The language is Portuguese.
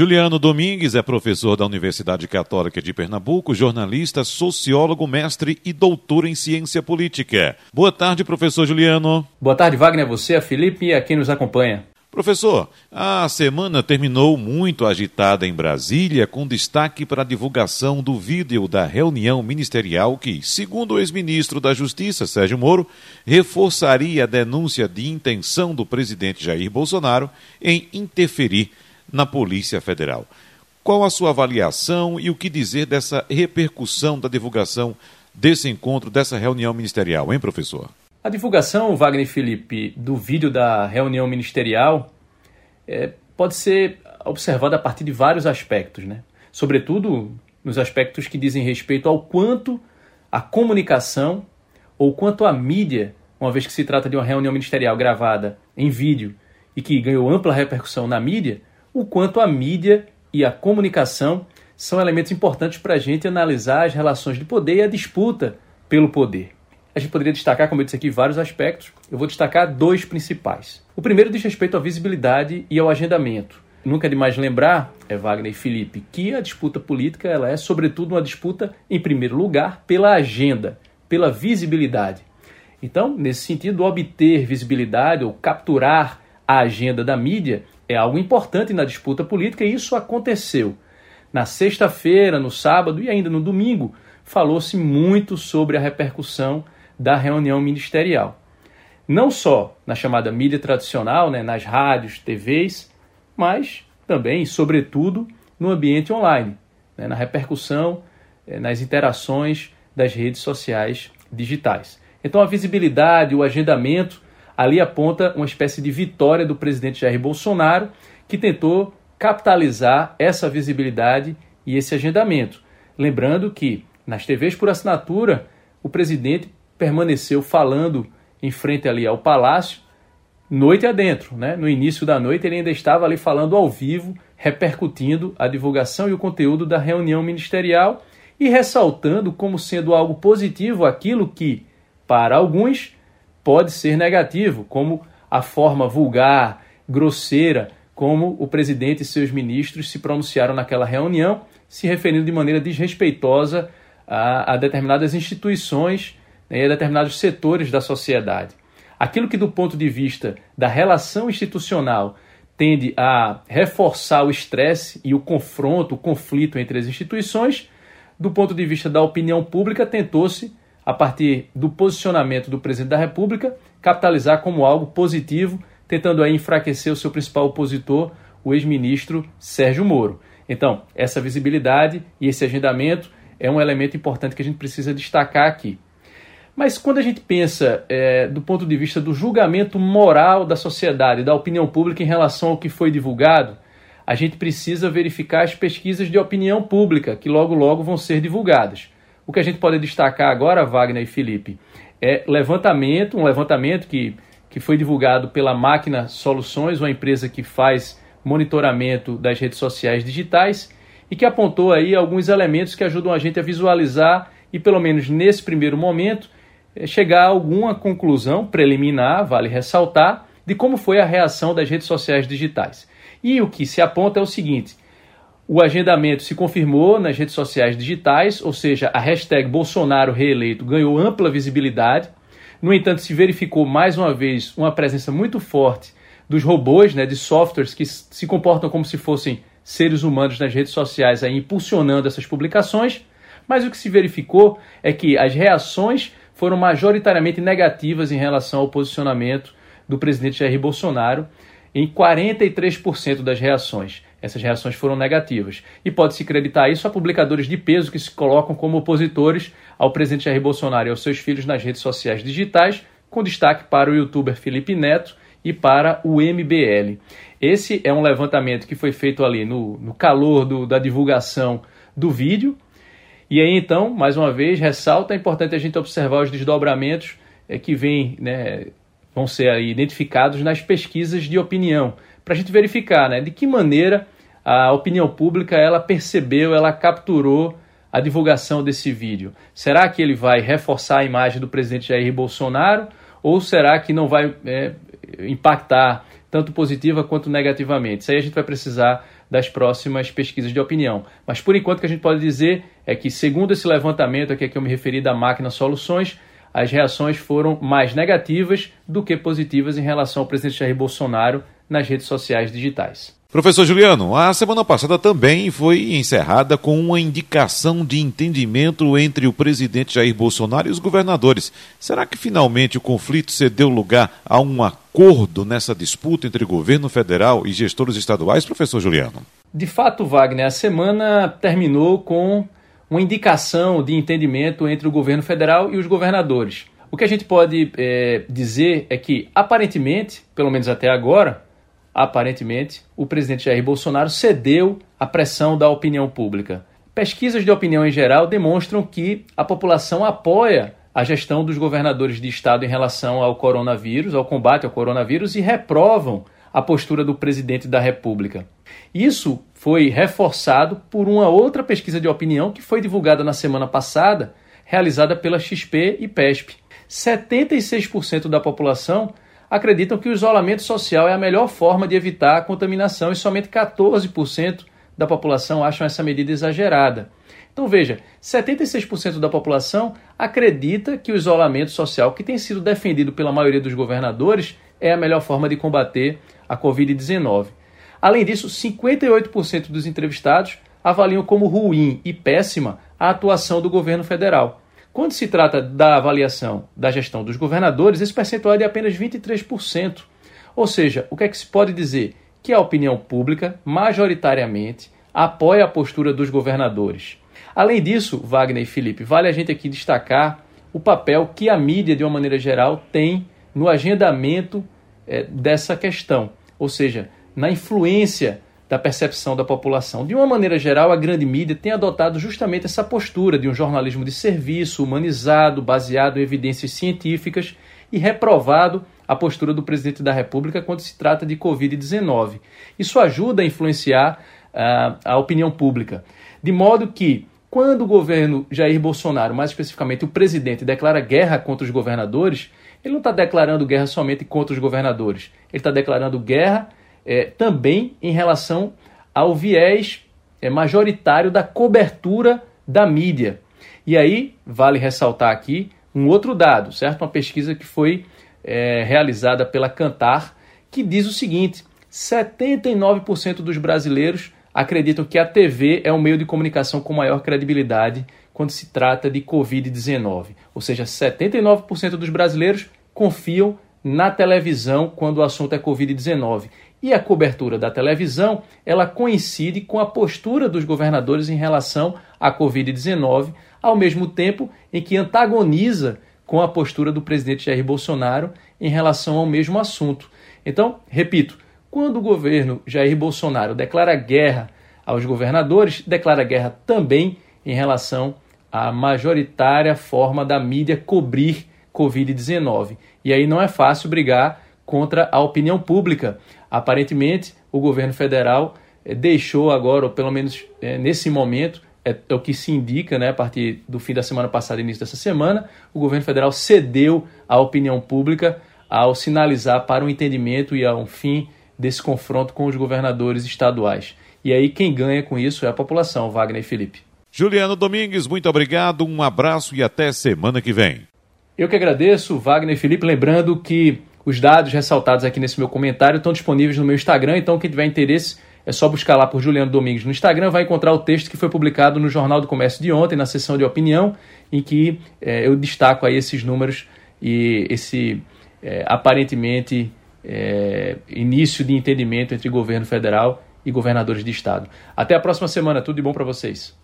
Juliano Domingues é professor da Universidade Católica de Pernambuco, jornalista, sociólogo, mestre e doutor em ciência política. Boa tarde, professor Juliano. Boa tarde, Wagner, você, a Felipe e a quem nos acompanha. Professor, a semana terminou muito agitada em Brasília, com destaque para a divulgação do vídeo da reunião ministerial que, segundo o ex-ministro da Justiça, Sérgio Moro, reforçaria a denúncia de intenção do presidente Jair Bolsonaro em interferir na Polícia Federal. Qual a sua avaliação e o que dizer dessa repercussão da divulgação desse encontro, dessa reunião ministerial, hein, professor? A divulgação, Wagner Felipe, do vídeo da reunião ministerial é, pode ser observada a partir de vários aspectos, né? sobretudo nos aspectos que dizem respeito ao quanto a comunicação ou quanto a mídia, uma vez que se trata de uma reunião ministerial gravada em vídeo e que ganhou ampla repercussão na mídia, o quanto a mídia e a comunicação são elementos importantes para a gente analisar as relações de poder e a disputa pelo poder. A gente poderia destacar, como eu disse aqui, vários aspectos. Eu vou destacar dois principais. O primeiro diz respeito à visibilidade e ao agendamento. Nunca é demais lembrar, é Wagner e Felipe, que a disputa política ela é, sobretudo, uma disputa, em primeiro lugar, pela agenda, pela visibilidade. Então, nesse sentido, obter visibilidade ou capturar a agenda da mídia é algo importante na disputa política e isso aconteceu. Na sexta-feira, no sábado e ainda no domingo, falou-se muito sobre a repercussão da reunião ministerial. Não só na chamada mídia tradicional, né, nas rádios, TVs, mas também, sobretudo, no ambiente online, né, na repercussão, eh, nas interações das redes sociais digitais. Então, a visibilidade, o agendamento, ali aponta uma espécie de vitória do presidente Jair Bolsonaro, que tentou capitalizar essa visibilidade e esse agendamento. Lembrando que nas TVs por assinatura, o presidente permaneceu falando em frente ali ao palácio, noite adentro, né? No início da noite ele ainda estava ali falando ao vivo, repercutindo a divulgação e o conteúdo da reunião ministerial e ressaltando como sendo algo positivo aquilo que, para alguns, pode ser negativo, como a forma vulgar, grosseira, como o presidente e seus ministros se pronunciaram naquela reunião, se referindo de maneira desrespeitosa a, a determinadas instituições né, e a determinados setores da sociedade. Aquilo que, do ponto de vista da relação institucional, tende a reforçar o estresse e o confronto, o conflito entre as instituições, do ponto de vista da opinião pública, tentou-se, a partir do posicionamento do presidente da República, capitalizar como algo positivo, tentando aí enfraquecer o seu principal opositor, o ex-ministro Sérgio Moro. Então, essa visibilidade e esse agendamento é um elemento importante que a gente precisa destacar aqui. Mas quando a gente pensa é, do ponto de vista do julgamento moral da sociedade, da opinião pública em relação ao que foi divulgado, a gente precisa verificar as pesquisas de opinião pública que logo logo vão ser divulgadas. O que a gente pode destacar agora, Wagner e Felipe, é levantamento, um levantamento que, que foi divulgado pela Máquina Soluções, uma empresa que faz monitoramento das redes sociais digitais, e que apontou aí alguns elementos que ajudam a gente a visualizar e, pelo menos nesse primeiro momento, eh, chegar a alguma conclusão preliminar, vale ressaltar, de como foi a reação das redes sociais digitais. E o que se aponta é o seguinte: o agendamento se confirmou nas redes sociais digitais, ou seja, a hashtag Bolsonaro reeleito ganhou ampla visibilidade. No entanto, se verificou mais uma vez uma presença muito forte dos robôs, né, de softwares que se comportam como se fossem seres humanos nas redes sociais aí impulsionando essas publicações, mas o que se verificou é que as reações foram majoritariamente negativas em relação ao posicionamento do presidente Jair Bolsonaro, em 43% das reações. Essas reações foram negativas. E pode-se acreditar isso a publicadores de peso que se colocam como opositores ao presidente Jair Bolsonaro e aos seus filhos nas redes sociais digitais, com destaque para o youtuber Felipe Neto e para o MBL. Esse é um levantamento que foi feito ali no, no calor do, da divulgação do vídeo. E aí, então, mais uma vez, ressalta, é importante a gente observar os desdobramentos é, que vem, né, vão ser identificados nas pesquisas de opinião, para a gente verificar né, de que maneira a opinião pública ela percebeu, ela capturou a divulgação desse vídeo. Será que ele vai reforçar a imagem do presidente Jair Bolsonaro ou será que não vai é, impactar tanto positiva quanto negativamente. Isso aí a gente vai precisar das próximas pesquisas de opinião. Mas por enquanto o que a gente pode dizer é que, segundo esse levantamento aqui que eu me referi da máquina Soluções, as reações foram mais negativas do que positivas em relação ao presidente Jair Bolsonaro nas redes sociais digitais. Professor Juliano, a semana passada também foi encerrada com uma indicação de entendimento entre o presidente Jair Bolsonaro e os governadores. Será que finalmente o conflito cedeu lugar a um acordo nessa disputa entre governo federal e gestores estaduais, professor Juliano? De fato, Wagner, a semana terminou com uma indicação de entendimento entre o governo federal e os governadores. O que a gente pode é, dizer é que, aparentemente, pelo menos até agora, aparentemente, o presidente Jair Bolsonaro cedeu à pressão da opinião pública. Pesquisas de opinião em geral demonstram que a população apoia a gestão dos governadores de estado em relação ao coronavírus, ao combate ao coronavírus e reprovam a postura do presidente da República. Isso foi reforçado por uma outra pesquisa de opinião que foi divulgada na semana passada, realizada pela XP e PESP. 76% da população acreditam que o isolamento social é a melhor forma de evitar a contaminação e somente 14% da população acham essa medida exagerada. Então veja, 76% da população acredita que o isolamento social, que tem sido defendido pela maioria dos governadores, é a melhor forma de combater a Covid-19. Além disso, 58% dos entrevistados avaliam como ruim e péssima a atuação do governo federal. Quando se trata da avaliação da gestão dos governadores, esse percentual é de apenas 23%. Ou seja, o que é que se pode dizer? Que a opinião pública, majoritariamente, apoia a postura dos governadores. Além disso, Wagner e Felipe, vale a gente aqui destacar o papel que a mídia, de uma maneira geral, tem no agendamento é, dessa questão, ou seja, na influência da percepção da população. De uma maneira geral, a grande mídia tem adotado justamente essa postura de um jornalismo de serviço, humanizado, baseado em evidências científicas e reprovado a postura do presidente da República quando se trata de Covid-19. Isso ajuda a influenciar uh, a opinião pública. De modo que, quando o governo Jair Bolsonaro, mais especificamente o presidente, declara guerra contra os governadores, ele não está declarando guerra somente contra os governadores, ele está declarando guerra é, também em relação ao viés é, majoritário da cobertura da mídia. E aí, vale ressaltar aqui um outro dado, certo? Uma pesquisa que foi é, realizada pela Cantar, que diz o seguinte: 79% dos brasileiros acreditam que a TV é o meio de comunicação com maior credibilidade quando se trata de Covid-19. Ou seja, 79% dos brasileiros confiam na televisão quando o assunto é Covid-19. E a cobertura da televisão, ela coincide com a postura dos governadores em relação à Covid-19, ao mesmo tempo em que antagoniza com a postura do presidente Jair Bolsonaro em relação ao mesmo assunto. Então, repito, quando o governo Jair Bolsonaro declara guerra aos governadores, declara guerra também em relação à majoritária forma da mídia cobrir Covid-19. E aí não é fácil brigar contra a opinião pública. Aparentemente, o governo federal eh, deixou agora, ou pelo menos eh, nesse momento, é, é, o que se indica, né, a partir do fim da semana passada e início dessa semana, o governo federal cedeu à opinião pública ao sinalizar para um entendimento e a um fim desse confronto com os governadores estaduais. E aí quem ganha com isso é a população, Wagner e Felipe. Juliano Domingues, muito obrigado, um abraço e até semana que vem. Eu que agradeço, Wagner e Felipe, lembrando que os dados ressaltados aqui nesse meu comentário estão disponíveis no meu Instagram, então quem tiver interesse é só buscar lá por Juliano Domingues no Instagram, vai encontrar o texto que foi publicado no Jornal do Comércio de ontem, na seção de opinião, em que é, eu destaco aí esses números e esse é, aparentemente é, início de entendimento entre governo federal e governadores de estado. Até a próxima semana, tudo de bom para vocês.